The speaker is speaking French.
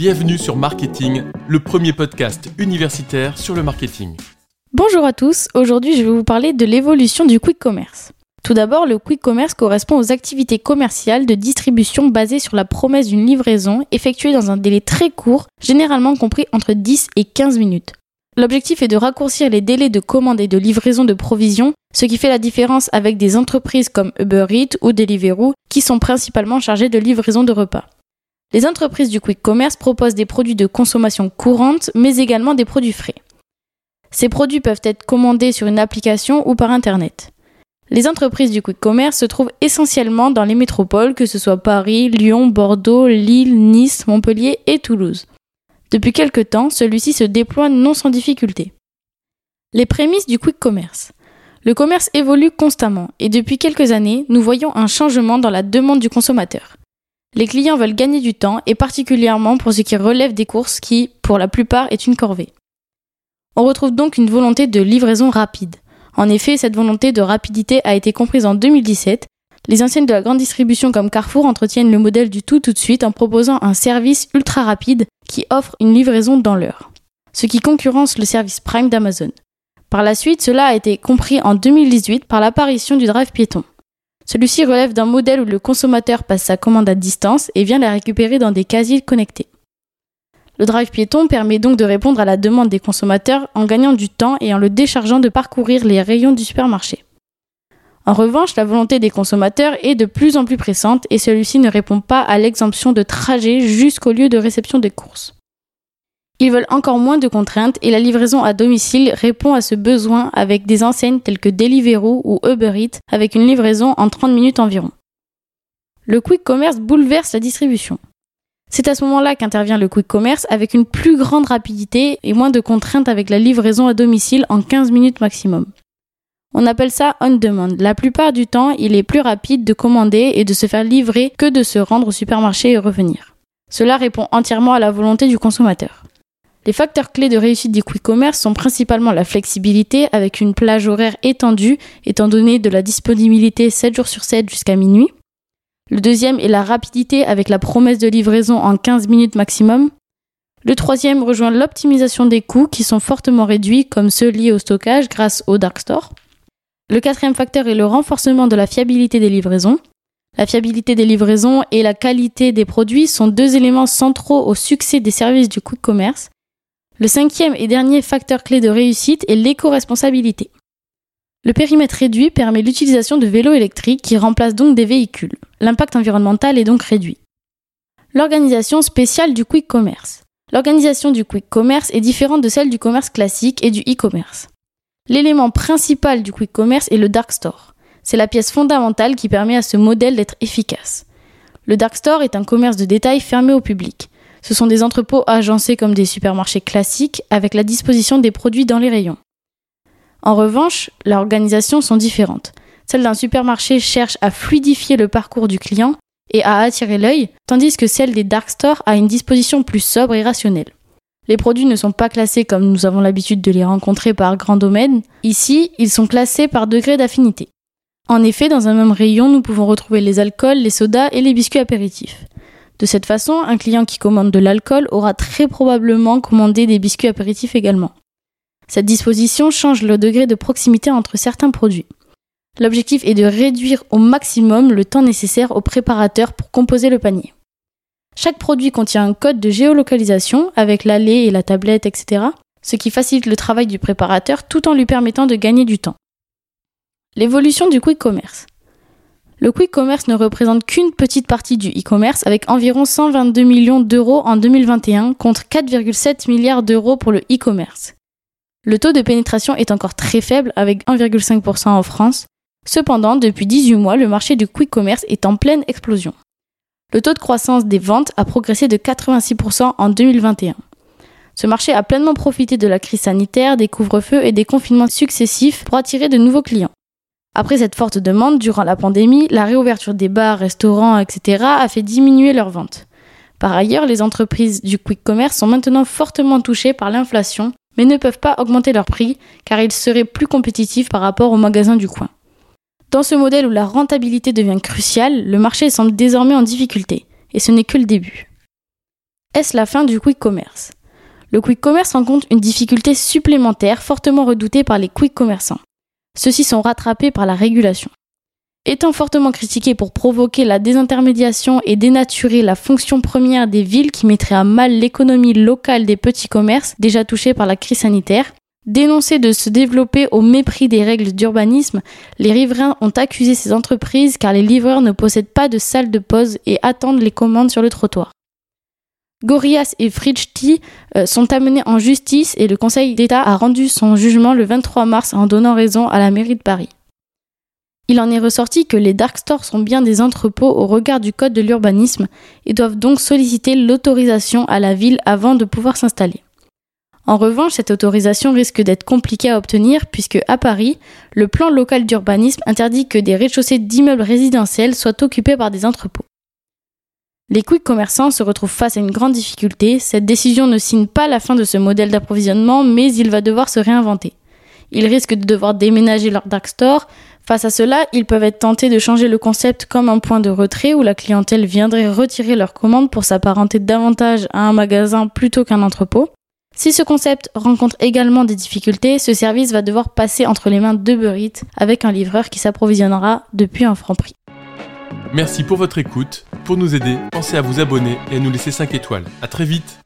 Bienvenue sur Marketing, le premier podcast universitaire sur le marketing. Bonjour à tous, aujourd'hui je vais vous parler de l'évolution du quick commerce. Tout d'abord, le quick commerce correspond aux activités commerciales de distribution basées sur la promesse d'une livraison effectuée dans un délai très court, généralement compris entre 10 et 15 minutes. L'objectif est de raccourcir les délais de commande et de livraison de provisions, ce qui fait la différence avec des entreprises comme Uber Eats ou Deliveroo qui sont principalement chargées de livraison de repas. Les entreprises du quick commerce proposent des produits de consommation courante, mais également des produits frais. Ces produits peuvent être commandés sur une application ou par Internet. Les entreprises du quick commerce se trouvent essentiellement dans les métropoles, que ce soit Paris, Lyon, Bordeaux, Lille, Nice, Montpellier et Toulouse. Depuis quelque temps, celui-ci se déploie non sans difficulté. Les prémices du quick commerce. Le commerce évolue constamment et depuis quelques années, nous voyons un changement dans la demande du consommateur. Les clients veulent gagner du temps et particulièrement pour ce qui relève des courses qui, pour la plupart, est une corvée. On retrouve donc une volonté de livraison rapide. En effet, cette volonté de rapidité a été comprise en 2017. Les anciennes de la grande distribution comme Carrefour entretiennent le modèle du tout tout de suite en proposant un service ultra rapide qui offre une livraison dans l'heure, ce qui concurrence le service Prime d'Amazon. Par la suite, cela a été compris en 2018 par l'apparition du drive piéton. Celui-ci relève d'un modèle où le consommateur passe sa commande à distance et vient la récupérer dans des casiers connectés. Le drive piéton permet donc de répondre à la demande des consommateurs en gagnant du temps et en le déchargeant de parcourir les rayons du supermarché. En revanche, la volonté des consommateurs est de plus en plus pressante et celui-ci ne répond pas à l'exemption de trajet jusqu'au lieu de réception des courses. Ils veulent encore moins de contraintes et la livraison à domicile répond à ce besoin avec des enseignes telles que Deliveroo ou Uber Eats avec une livraison en 30 minutes environ. Le quick commerce bouleverse la distribution. C'est à ce moment-là qu'intervient le quick commerce avec une plus grande rapidité et moins de contraintes avec la livraison à domicile en 15 minutes maximum. On appelle ça on demand. La plupart du temps, il est plus rapide de commander et de se faire livrer que de se rendre au supermarché et revenir. Cela répond entièrement à la volonté du consommateur. Les facteurs clés de réussite du quick commerce sont principalement la flexibilité avec une plage horaire étendue étant donné de la disponibilité 7 jours sur 7 jusqu'à minuit, le deuxième est la rapidité avec la promesse de livraison en 15 minutes maximum. Le troisième rejoint l'optimisation des coûts qui sont fortement réduits comme ceux liés au stockage grâce au dark store. Le quatrième facteur est le renforcement de la fiabilité des livraisons. La fiabilité des livraisons et la qualité des produits sont deux éléments centraux au succès des services du quick commerce. Le cinquième et dernier facteur clé de réussite est l'éco-responsabilité. Le périmètre réduit permet l'utilisation de vélos électriques qui remplacent donc des véhicules. L'impact environnemental est donc réduit. L'organisation spéciale du quick commerce. L'organisation du quick commerce est différente de celle du commerce classique et du e-commerce. L'élément principal du quick commerce est le dark store. C'est la pièce fondamentale qui permet à ce modèle d'être efficace. Le dark store est un commerce de détail fermé au public. Ce sont des entrepôts agencés comme des supermarchés classiques avec la disposition des produits dans les rayons. En revanche, leurs organisations sont différentes. Celle d'un supermarché cherche à fluidifier le parcours du client et à attirer l'œil, tandis que celle des dark stores a une disposition plus sobre et rationnelle. Les produits ne sont pas classés comme nous avons l'habitude de les rencontrer par grand domaine. Ici, ils sont classés par degré d'affinité. En effet, dans un même rayon, nous pouvons retrouver les alcools, les sodas et les biscuits apéritifs. De cette façon, un client qui commande de l'alcool aura très probablement commandé des biscuits apéritifs également. Cette disposition change le degré de proximité entre certains produits. L'objectif est de réduire au maximum le temps nécessaire au préparateur pour composer le panier. Chaque produit contient un code de géolocalisation avec l'allée et la tablette, etc., ce qui facilite le travail du préparateur tout en lui permettant de gagner du temps. L'évolution du quick commerce. Le quick commerce ne représente qu'une petite partie du e-commerce avec environ 122 millions d'euros en 2021 contre 4,7 milliards d'euros pour le e-commerce. Le taux de pénétration est encore très faible avec 1,5% en France. Cependant, depuis 18 mois, le marché du quick commerce est en pleine explosion. Le taux de croissance des ventes a progressé de 86% en 2021. Ce marché a pleinement profité de la crise sanitaire, des couvre-feux et des confinements successifs pour attirer de nouveaux clients. Après cette forte demande, durant la pandémie, la réouverture des bars, restaurants, etc. a fait diminuer leurs ventes. Par ailleurs, les entreprises du quick commerce sont maintenant fortement touchées par l'inflation mais ne peuvent pas augmenter leur prix car ils seraient plus compétitifs par rapport aux magasins du coin. Dans ce modèle où la rentabilité devient cruciale, le marché semble désormais en difficulté, et ce n'est que le début. est-ce la fin du quick commerce? Le quick commerce rencontre une difficulté supplémentaire fortement redoutée par les quick commerçants. Ceux-ci sont rattrapés par la régulation. Étant fortement critiqués pour provoquer la désintermédiation et dénaturer la fonction première des villes qui mettrait à mal l'économie locale des petits commerces déjà touchés par la crise sanitaire, dénoncés de se développer au mépris des règles d'urbanisme, les riverains ont accusé ces entreprises car les livreurs ne possèdent pas de salle de pause et attendent les commandes sur le trottoir. Gorias et Fridjti euh, sont amenés en justice et le Conseil d'État a rendu son jugement le 23 mars en donnant raison à la mairie de Paris. Il en est ressorti que les dark stores sont bien des entrepôts au regard du code de l'urbanisme et doivent donc solliciter l'autorisation à la ville avant de pouvoir s'installer. En revanche, cette autorisation risque d'être compliquée à obtenir puisque à Paris, le plan local d'urbanisme interdit que des rez-de-chaussée d'immeubles résidentiels soient occupés par des entrepôts. Les quick commerçants se retrouvent face à une grande difficulté. Cette décision ne signe pas la fin de ce modèle d'approvisionnement, mais il va devoir se réinventer. Ils risquent de devoir déménager leur dark store, Face à cela, ils peuvent être tentés de changer le concept comme un point de retrait où la clientèle viendrait retirer leur commande pour s'apparenter davantage à un magasin plutôt qu'un entrepôt. Si ce concept rencontre également des difficultés, ce service va devoir passer entre les mains de Eats avec un livreur qui s'approvisionnera depuis un franc prix. Merci pour votre écoute. Pour nous aider, pensez à vous abonner et à nous laisser 5 étoiles. À très vite